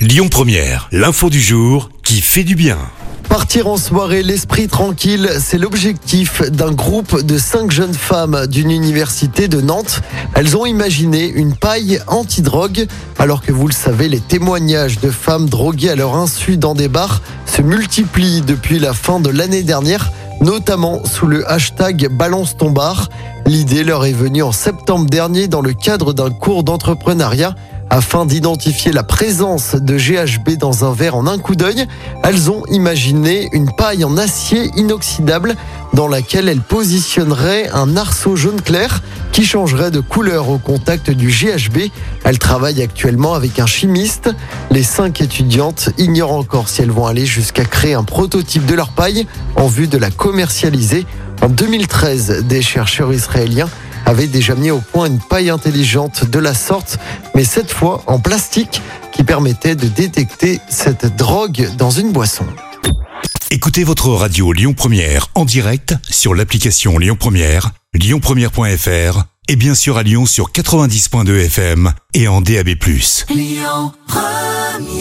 Lyon Première, l'info du jour qui fait du bien. Partir en soirée, l'esprit tranquille, c'est l'objectif d'un groupe de cinq jeunes femmes d'une université de Nantes. Elles ont imaginé une paille anti-drogue, alors que vous le savez, les témoignages de femmes droguées à leur insu dans des bars se multiplient depuis la fin de l'année dernière, notamment sous le hashtag Balance ton bar. L'idée leur est venue en septembre dernier dans le cadre d'un cours d'entrepreneuriat. Afin d'identifier la présence de GHB dans un verre en un coup d'œil, elles ont imaginé une paille en acier inoxydable dans laquelle elles positionneraient un arceau jaune clair qui changerait de couleur au contact du GHB. Elles travaillent actuellement avec un chimiste. Les cinq étudiantes ignorent encore si elles vont aller jusqu'à créer un prototype de leur paille en vue de la commercialiser. En 2013, des chercheurs israéliens avait déjà mis au point une paille intelligente de la sorte, mais cette fois en plastique, qui permettait de détecter cette drogue dans une boisson. Écoutez votre radio Lyon Première en direct sur l'application Lyon Première, lyonpremière.fr et bien sûr à Lyon sur 90.2 FM et en DAB+. Lyon Première